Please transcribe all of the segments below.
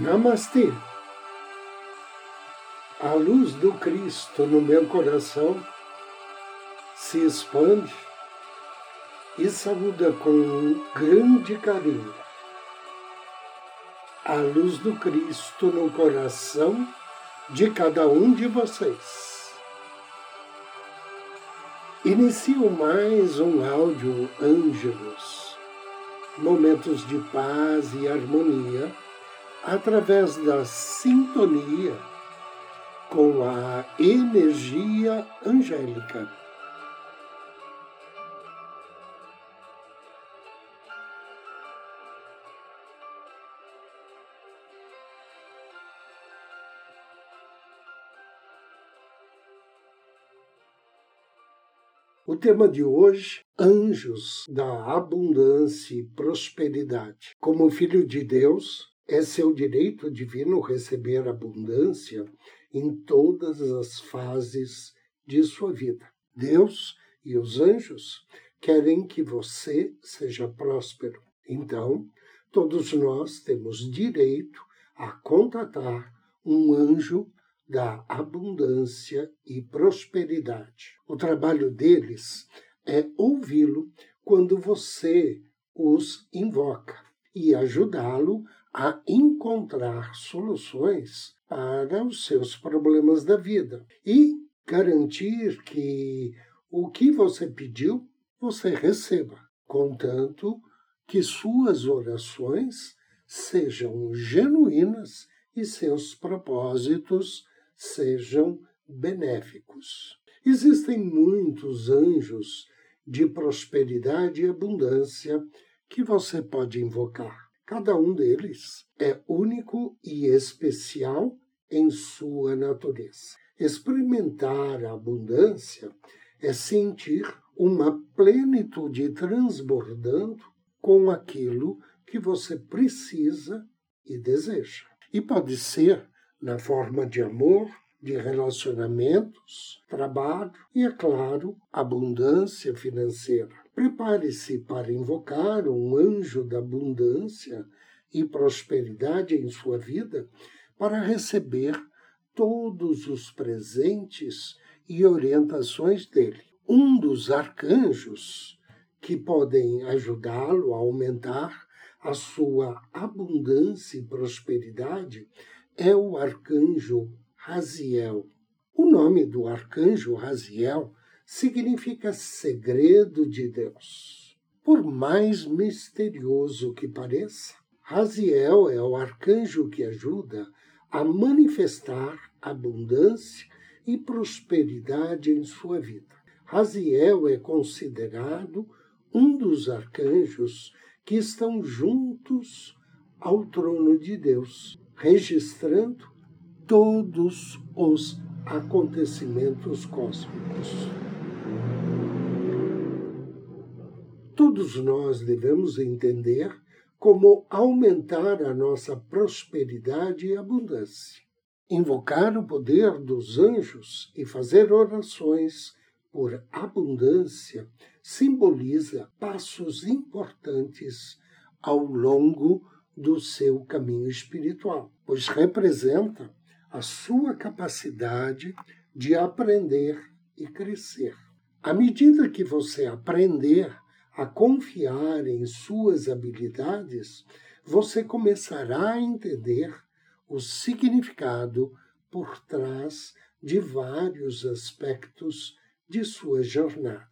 Namastê. A luz do Cristo no meu coração se expande e saúda com grande carinho a luz do Cristo no coração de cada um de vocês. Inicio mais um áudio Ângelos, momentos de paz e harmonia através da sintonia com a energia angélica. O tema de hoje, anjos da abundância e prosperidade. Como filho de Deus, é seu direito divino receber abundância em todas as fases de sua vida. Deus e os anjos querem que você seja próspero. Então, todos nós temos direito a contatar um anjo da abundância e prosperidade. O trabalho deles é ouvi-lo quando você os invoca e ajudá-lo a encontrar soluções para os seus problemas da vida e garantir que o que você pediu você receba, contanto que suas orações sejam genuínas e seus propósitos sejam benéficos. Existem muitos anjos de prosperidade e abundância que você pode invocar. Cada um deles é único e especial em sua natureza. Experimentar a abundância é sentir uma plenitude transbordando com aquilo que você precisa e deseja. E pode ser na forma de amor, de relacionamentos, trabalho e, é claro, abundância financeira. Prepare-se para invocar um anjo da abundância e prosperidade em sua vida para receber todos os presentes e orientações dele. Um dos arcanjos que podem ajudá-lo a aumentar a sua abundância e prosperidade é o arcanjo Raziel. O nome do arcanjo Raziel significa segredo de Deus. Por mais misterioso que pareça, Raziel é o arcanjo que ajuda a manifestar abundância e prosperidade em sua vida. Raziel é considerado um dos arcanjos que estão juntos ao trono de Deus registrando todos os acontecimentos cósmicos. Todos nós devemos entender como aumentar a nossa prosperidade e abundância. Invocar o poder dos anjos e fazer orações por abundância simboliza passos importantes ao longo do seu caminho espiritual, pois representa a sua capacidade de aprender e crescer. À medida que você aprender a confiar em suas habilidades, você começará a entender o significado por trás de vários aspectos de sua jornada.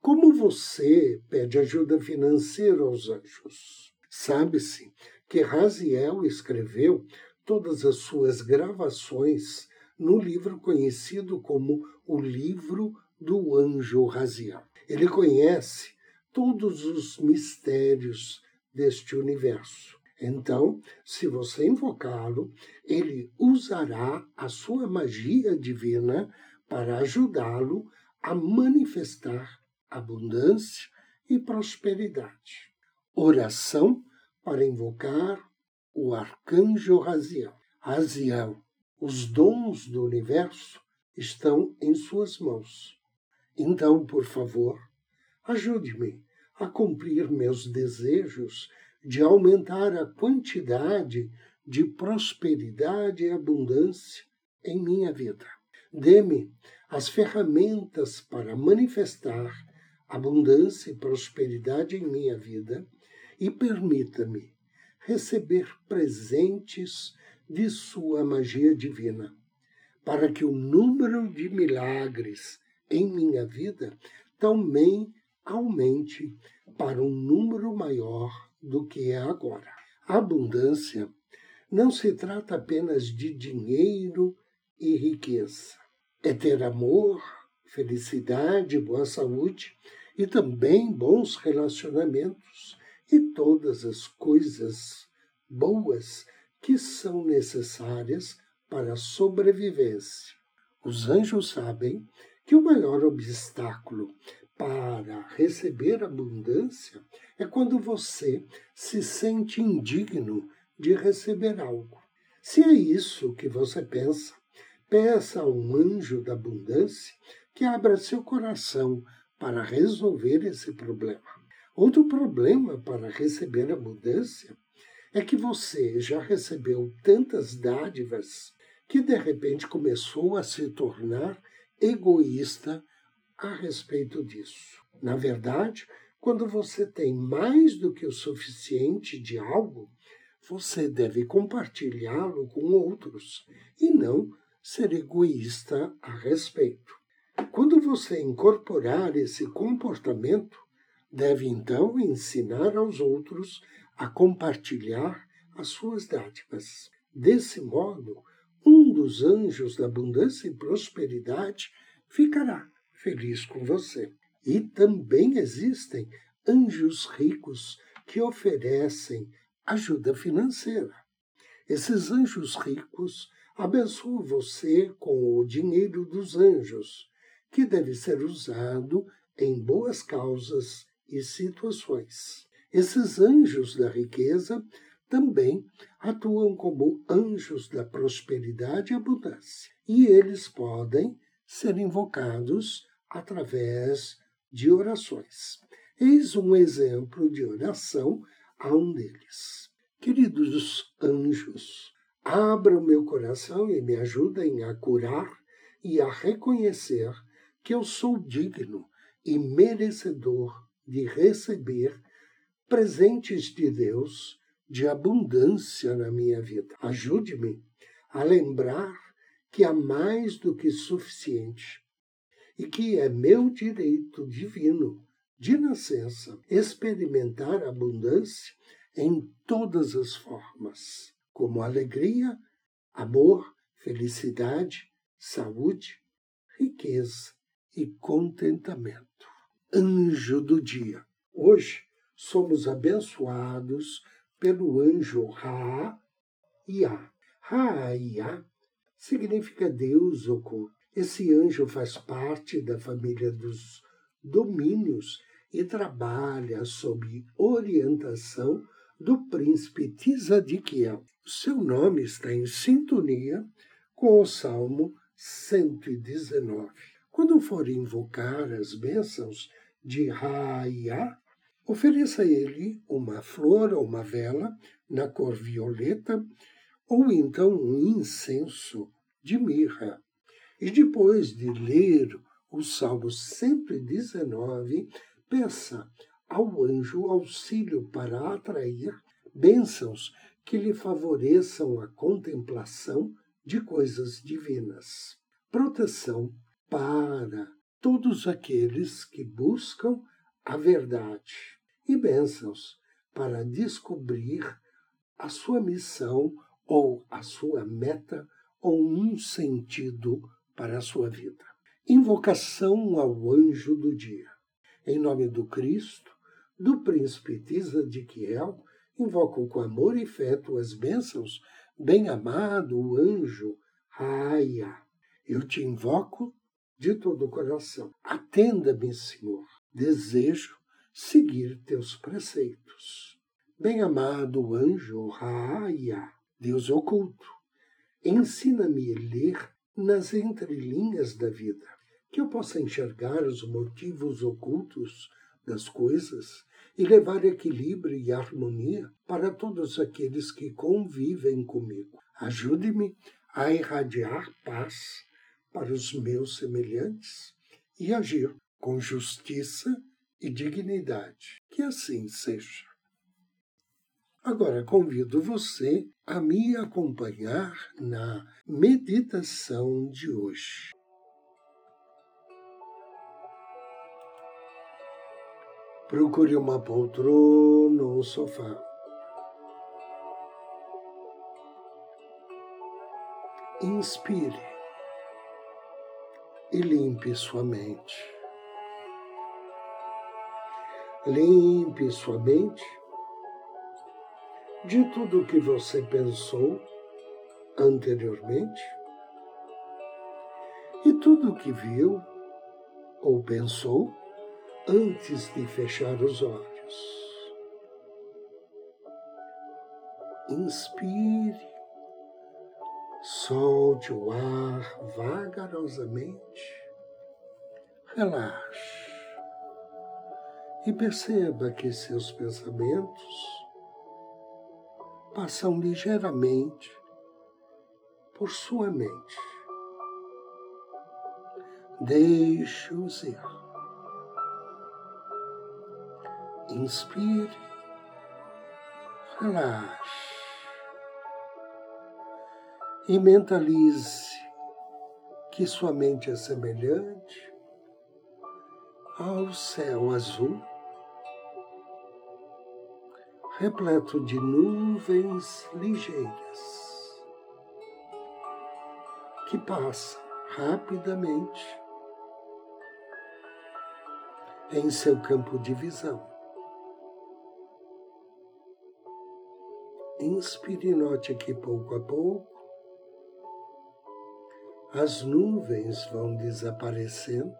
Como você pede ajuda financeira aos anjos? Sabe-se que Raziel escreveu todas as suas gravações no livro conhecido como o Livro do Anjo Raziel. Ele conhece todos os mistérios deste universo. Então, se você invocá-lo, ele usará a sua magia divina para ajudá-lo a manifestar abundância e prosperidade oração para invocar o arcanjo Raziel. Raziel, os dons do universo estão em suas mãos. Então, por favor, ajude-me a cumprir meus desejos de aumentar a quantidade de prosperidade e abundância em minha vida. Dê-me as ferramentas para manifestar abundância e prosperidade em minha vida e permita-me receber presentes de Sua magia divina, para que o número de milagres em minha vida também aumente para um número maior do que é agora. Abundância não se trata apenas de dinheiro e riqueza. É ter amor, felicidade, boa saúde e também bons relacionamentos e todas as coisas boas que são necessárias para a sobrevivência. Os anjos sabem que o maior obstáculo para receber abundância é quando você se sente indigno de receber algo. Se é isso que você pensa, peça a um anjo da abundância que abra seu coração para resolver esse problema. Outro problema para receber abundância é que você já recebeu tantas dádivas que de repente começou a se tornar egoísta a respeito disso. Na verdade, quando você tem mais do que o suficiente de algo, você deve compartilhá-lo com outros e não ser egoísta a respeito. Quando você incorporar esse comportamento, deve então ensinar aos outros a compartilhar as suas dádivas. Desse modo, um dos anjos da abundância e prosperidade ficará feliz com você. E também existem anjos ricos que oferecem ajuda financeira. Esses anjos ricos abençoam você com o dinheiro dos anjos, que deve ser usado em boas causas e situações. Esses anjos da riqueza também atuam como anjos da prosperidade e abundância, e eles podem ser invocados através de orações. Eis um exemplo de oração a um deles. Queridos anjos, abra o meu coração e me ajudem a curar e a reconhecer que eu sou digno e merecedor de receber presentes de Deus de abundância na minha vida. Ajude-me a lembrar que há mais do que suficiente e que é meu direito divino de nascença experimentar abundância em todas as formas, como alegria, amor, felicidade, saúde, riqueza e contentamento. Anjo do dia. Hoje somos abençoados pelo anjo Ra-Ia. Ra-Ia significa Deus oculto. Esse anjo faz parte da família dos domínios e trabalha sob orientação do príncipe Tzadikiel. Seu nome está em sintonia com o Salmo 119. Quando for invocar as bênçãos de Raia, ofereça a ele uma flor ou uma vela na cor violeta ou então um incenso de mirra. E depois de ler o Salmo 119, peça ao anjo auxílio para atrair bênçãos que lhe favoreçam a contemplação de coisas divinas. Proteção para todos aqueles que buscam a verdade e bênçãos para descobrir a sua missão ou a sua meta ou um sentido para a sua vida. Invocação ao anjo do dia. Em nome do Cristo, do príncipe Tzadikiel, invoco com amor e fé tuas bênçãos, bem-amado anjo Raia. Eu te invoco de todo o coração. Atenda-me, Senhor. Desejo seguir teus preceitos. Bem-amado anjo Raia, Deus oculto, ensina-me a ler nas entrelinhas da vida, que eu possa enxergar os motivos ocultos das coisas e levar equilíbrio e harmonia para todos aqueles que convivem comigo. Ajude-me a irradiar paz para os meus semelhantes e agir com justiça e dignidade. Que assim seja. Agora convido você a me acompanhar na meditação de hoje. Procure uma poltrona ou sofá. Inspire e limpe sua mente. Limpe sua mente de tudo o que você pensou anteriormente e tudo o que viu ou pensou antes de fechar os olhos. Inspire, solte o ar vagarosamente, relaxe e perceba que seus pensamentos passam ligeiramente por sua mente. Deixe-os ir. Inspire, relaxe e mentalize que sua mente é semelhante ao céu azul, repleto de nuvens ligeiras que passam rapidamente em seu campo de visão. Inspire e note que pouco a pouco as nuvens vão desaparecendo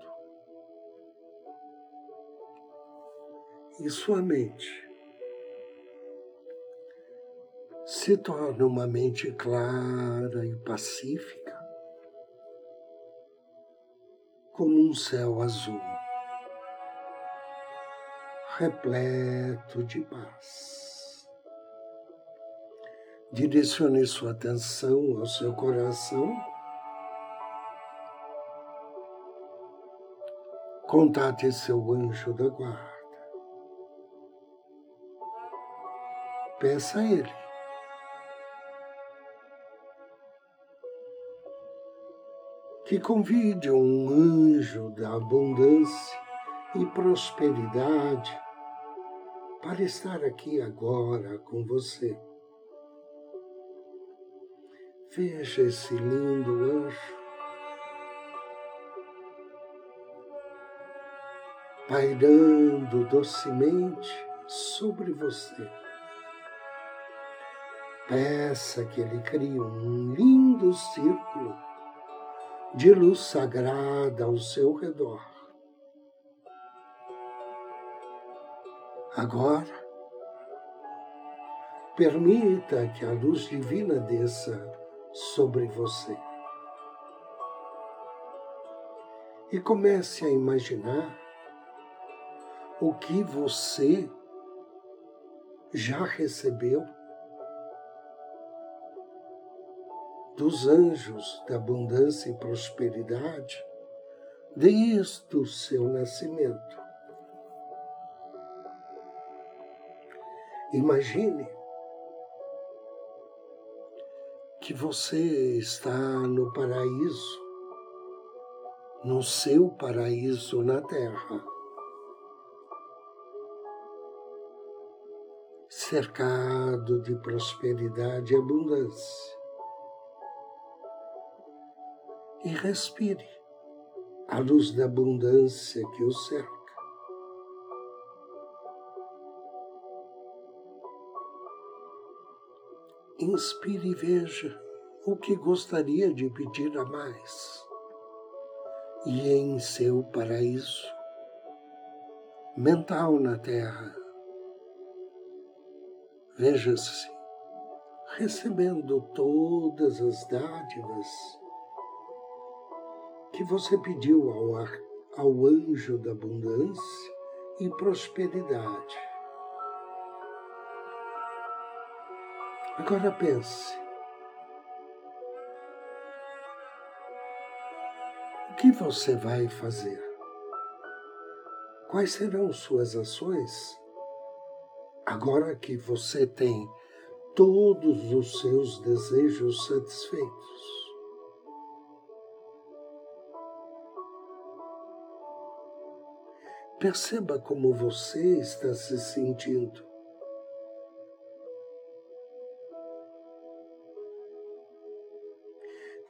e sua mente se torna uma mente clara e pacífica, como um céu azul, repleto de paz. Direcione sua atenção ao seu coração. Contate seu anjo da guarda. Peça a ele. Que convide um anjo da abundância e prosperidade para estar aqui agora com você. Veja esse lindo anjo pairando docemente sobre você. Peça que ele crie um lindo círculo de luz sagrada ao seu redor. Agora, permita que a luz divina desça sobre você. E comece a imaginar o que você já recebeu dos anjos da abundância e prosperidade desde o seu nascimento. Imagine que você está no paraíso, no seu paraíso na terra, cercado de prosperidade e abundância. E respire a luz da abundância que o cerca. Inspire e veja o que gostaria de pedir a mais. E em seu paraíso mental na terra, veja-se recebendo todas as dádivas que você pediu ao, ar, ao anjo da abundância e prosperidade. Agora pense. O que você vai fazer? Quais serão suas ações? Agora que você tem todos os seus desejos satisfeitos. Perceba como você está se sentindo.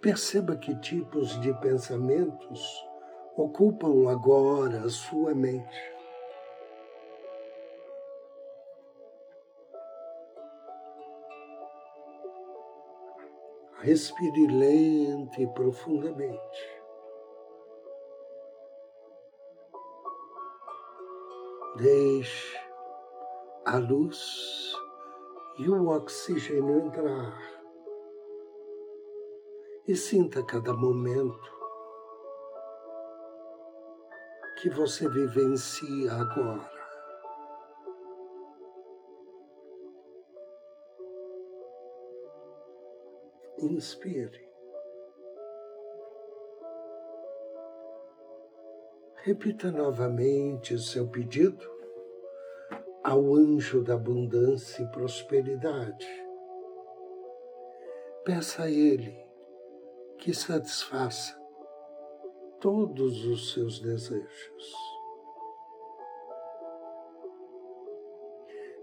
Perceba que tipos de pensamentos ocupam agora a sua mente. Respire lenta e profundamente. Deixe a luz e o oxigênio entrar e sinta cada momento que você vivencia agora. Inspire. Repita novamente o seu pedido ao anjo da abundância e prosperidade. Peça a ele que satisfaça todos os seus desejos.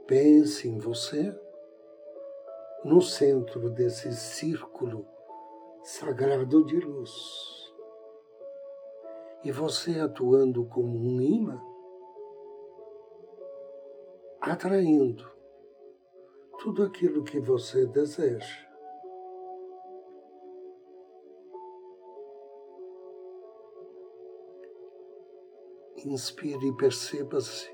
Pense em você no centro desse círculo sagrado de luz e você atuando como um imã, atraindo tudo aquilo que você deseja. Inspire e perceba-se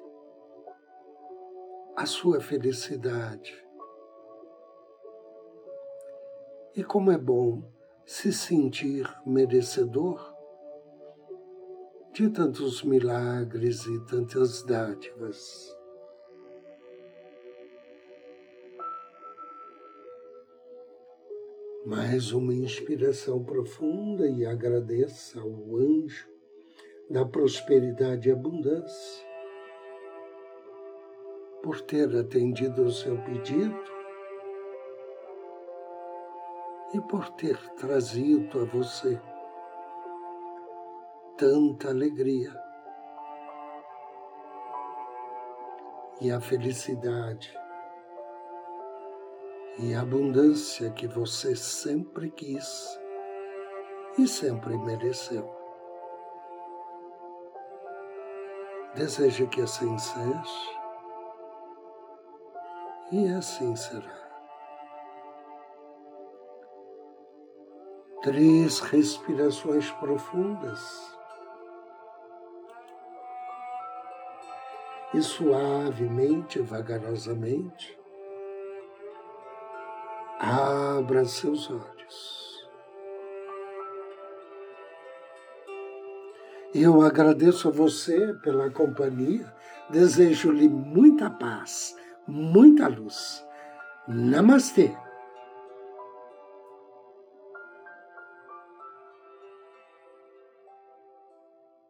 a sua felicidade. E como é bom se sentir merecedor de tantos milagres e tantas dádivas. Mais uma inspiração profunda e agradeça ao anjo da prosperidade e abundância por ter atendido o seu pedido e por ter trazido a você tanta alegria. E a felicidade e a abundância que você sempre quis e sempre mereceu. Deseja que assim seja e assim será. Três respirações profundas. E suavemente, vagarosamente, abra seus olhos. Eu agradeço a você pela companhia, desejo-lhe muita paz, muita luz. Namastê!